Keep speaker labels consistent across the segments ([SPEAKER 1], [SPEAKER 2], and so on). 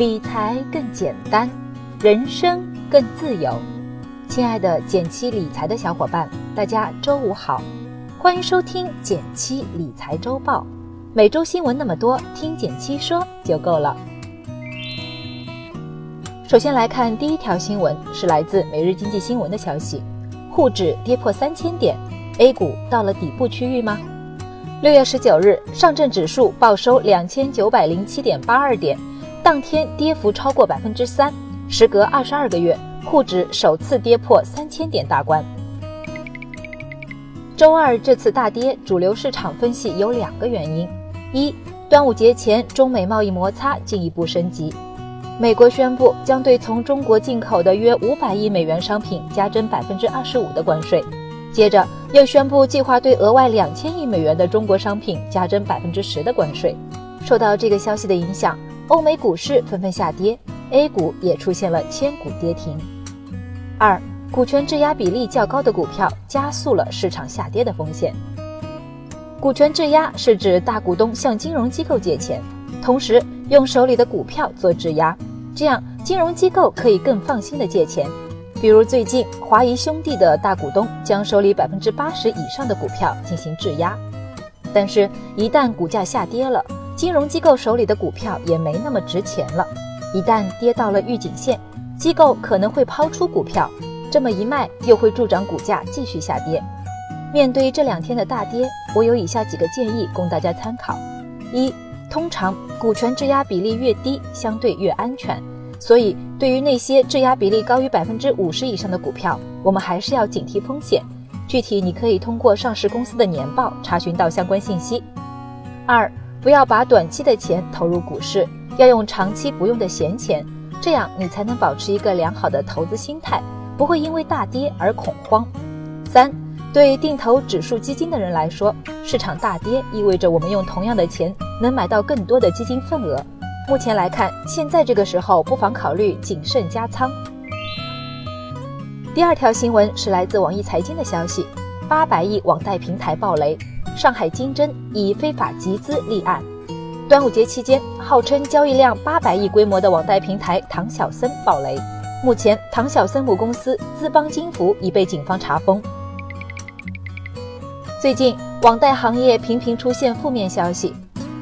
[SPEAKER 1] 理财更简单，人生更自由。亲爱的减七理财的小伙伴，大家周五好，欢迎收听减七理财周报。每周新闻那么多，听减七说就够了。首先来看第一条新闻，是来自每日经济新闻的消息：沪指跌破三千点，A 股到了底部区域吗？六月十九日，上证指数报收两千九百零七点八二点，当天跌幅超过百分之三。时隔二十二个月，沪指首次跌破三千点大关。周二这次大跌，主流市场分析有两个原因：一，端午节前中美贸易摩擦进一步升级，美国宣布将对从中国进口的约五百亿美元商品加征百分之二十五的关税。接着又宣布计划对额外两千亿美元的中国商品加征百分之十的关税。受到这个消息的影响，欧美股市纷纷下跌，A 股也出现了千股跌停。二、股权质押比例较高的股票加速了市场下跌的风险。股权质押是指大股东向金融机构借钱，同时用手里的股票做质押，这样金融机构可以更放心的借钱。比如最近华谊兄弟的大股东将手里百分之八十以上的股票进行质押，但是，一旦股价下跌了，金融机构手里的股票也没那么值钱了。一旦跌到了预警线，机构可能会抛出股票，这么一卖又会助长股价继续下跌。面对这两天的大跌，我有以下几个建议供大家参考：一，通常股权质押比例越低，相对越安全。所以，对于那些质押比例高于百分之五十以上的股票，我们还是要警惕风险。具体你可以通过上市公司的年报查询到相关信息。二，不要把短期的钱投入股市，要用长期不用的闲钱，这样你才能保持一个良好的投资心态，不会因为大跌而恐慌。三，对定投指数基金的人来说，市场大跌意味着我们用同样的钱能买到更多的基金份额。目前来看，现在这个时候不妨考虑谨慎加仓。第二条新闻是来自网易财经的消息：八百亿网贷平台暴雷，上海金针以非法集资立案。端午节期间，号称交易量八百亿规模的网贷平台唐小森暴雷。目前，唐小森母公司资邦金服已被警方查封。最近，网贷行业频频出现负面消息。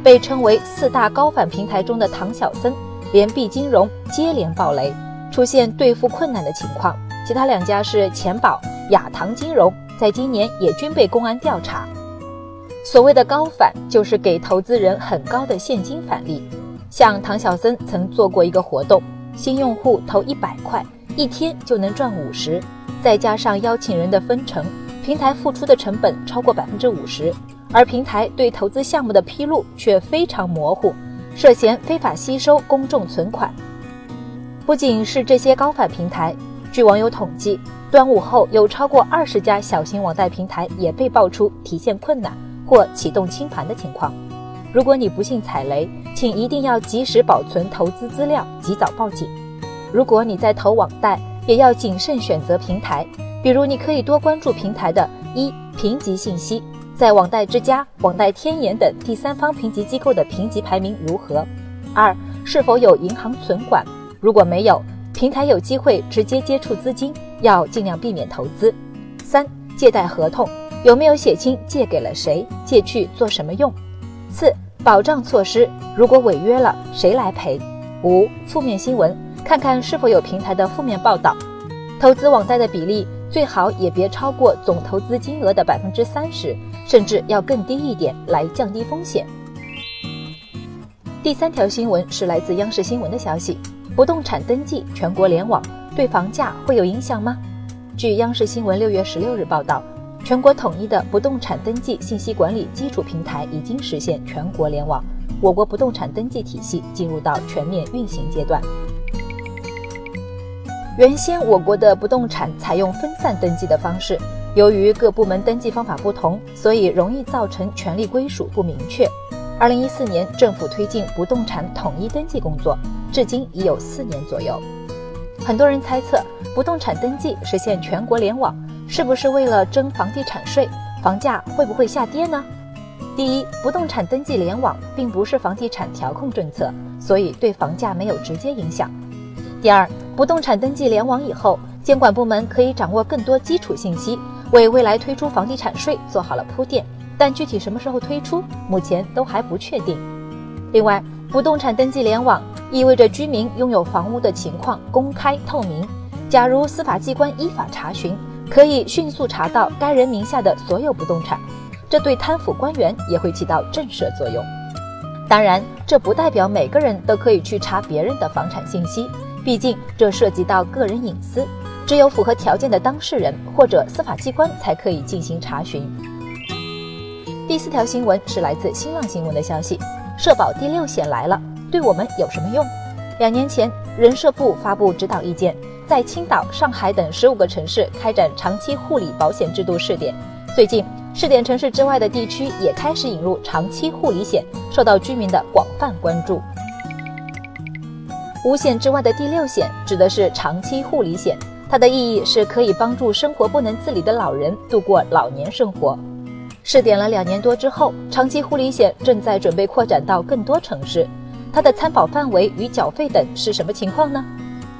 [SPEAKER 1] 被称为四大高反平台中的唐小森、联币金融接连暴雷，出现兑付困难的情况。其他两家是钱宝、亚唐金融，在今年也均被公安调查。所谓的高返，就是给投资人很高的现金返利。像唐小森曾做过一个活动，新用户投一百块，一天就能赚五十，再加上邀请人的分成，平台付出的成本超过百分之五十。而平台对投资项目的披露却非常模糊，涉嫌非法吸收公众存款。不仅是这些高反平台，据网友统计，端午后有超过二十家小型网贷平台也被爆出提现困难或启动清盘的情况。如果你不幸踩雷，请一定要及时保存投资资料，及早报警。如果你在投网贷，也要谨慎选择平台，比如你可以多关注平台的一评级信息。在网贷之家、网贷天眼等第三方评级机构的评级排名如何？二、是否有银行存款？如果没有，平台有机会直接接触资金，要尽量避免投资。三、借贷合同有没有写清借给了谁，借去做什么用？四、保障措施如果违约了，谁来赔？五、负面新闻看看是否有平台的负面报道。投资网贷的比例。最好也别超过总投资金额的百分之三十，甚至要更低一点来降低风险。第三条新闻是来自央视新闻的消息：不动产登记全国联网对房价会有影响吗？据央视新闻六月十六日报道，全国统一的不动产登记信息管理基础平台已经实现全国联网，我国不动产登记体系进入到全面运行阶段。原先我国的不动产采用分散登记的方式，由于各部门登记方法不同，所以容易造成权利归属不明确。二零一四年，政府推进不动产统一登记工作，至今已有四年左右。很多人猜测，不动产登记实现全国联网，是不是为了征房地产税？房价会不会下跌呢？第一，不动产登记联网并不是房地产调控政策，所以对房价没有直接影响。第二，不动产登记联网以后，监管部门可以掌握更多基础信息，为未来推出房地产税做好了铺垫。但具体什么时候推出，目前都还不确定。另外，不动产登记联网意味着居民拥有房屋的情况公开透明。假如司法机关依法查询，可以迅速查到该人名下的所有不动产，这对贪腐官员也会起到震慑作用。当然，这不代表每个人都可以去查别人的房产信息，毕竟这涉及到个人隐私，只有符合条件的当事人或者司法机关才可以进行查询。第四条新闻是来自新浪新闻的消息：社保第六险来了，对我们有什么用？两年前，人社部发布指导意见，在青岛、上海等十五个城市开展长期护理保险制度试点。最近，试点城市之外的地区也开始引入长期护理险，受到居民的广泛关注。五险之外的第六险指的是长期护理险，它的意义是可以帮助生活不能自理的老人度过老年生活。试点了两年多之后，长期护理险正在准备扩展到更多城市。它的参保范围与缴费等是什么情况呢？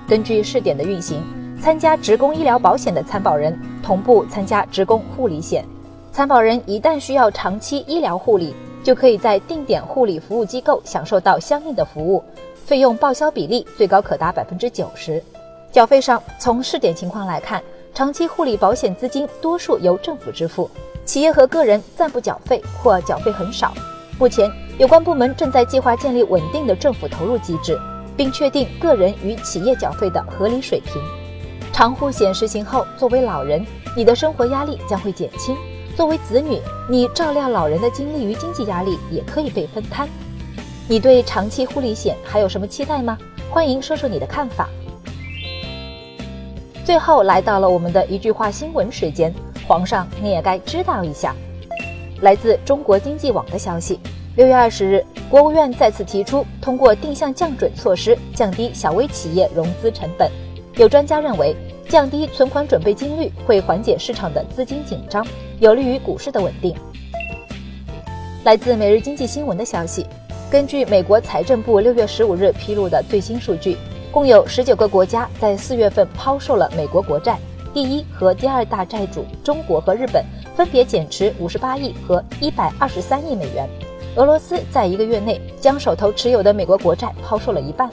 [SPEAKER 1] 根据试点的运行，参加职工医疗保险的参保人同步参加职工护理险。参保人一旦需要长期医疗护理，就可以在定点护理服务机构享受到相应的服务，费用报销比例最高可达百分之九十。缴费上，从试点情况来看，长期护理保险资金多数由政府支付。企业和个人暂不缴费或缴费很少。目前，有关部门正在计划建立稳定的政府投入机制，并确定个人与企业缴费的合理水平。长护险实行后，作为老人，你的生活压力将会减轻；作为子女，你照料老人的精力与经济压力也可以被分摊。你对长期护理险还有什么期待吗？欢迎说说你的看法。最后来到了我们的一句话新闻时间。皇上，你也该知道一下。来自中国经济网的消息，六月二十日，国务院再次提出通过定向降准措施降低小微企业融资成本。有专家认为，降低存款准备金率会缓解市场的资金紧张，有利于股市的稳定。来自每日经济新闻的消息，根据美国财政部六月十五日披露的最新数据，共有十九个国家在四月份抛售了美国国债。第一和第二大债主中国和日本分别减持五十八亿和一百二十三亿美元。俄罗斯在一个月内将手头持有的美国国债抛售了一半。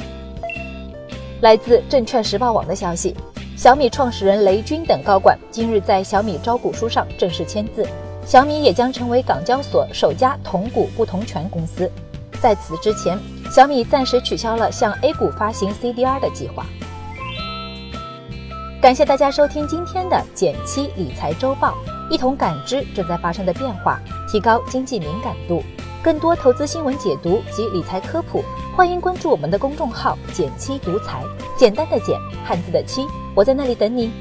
[SPEAKER 1] 来自证券时报网的消息，小米创始人雷军等高管今日在小米招股书上正式签字，小米也将成为港交所首家同股不同权公司。在此之前，小米暂时取消了向 A 股发行 CDR 的计划。感谢大家收听今天的减七理财周报，一同感知正在发生的变化，提高经济敏感度。更多投资新闻解读及理财科普，欢迎关注我们的公众号“减七独裁”，简单的减，汉字的七，我在那里等你。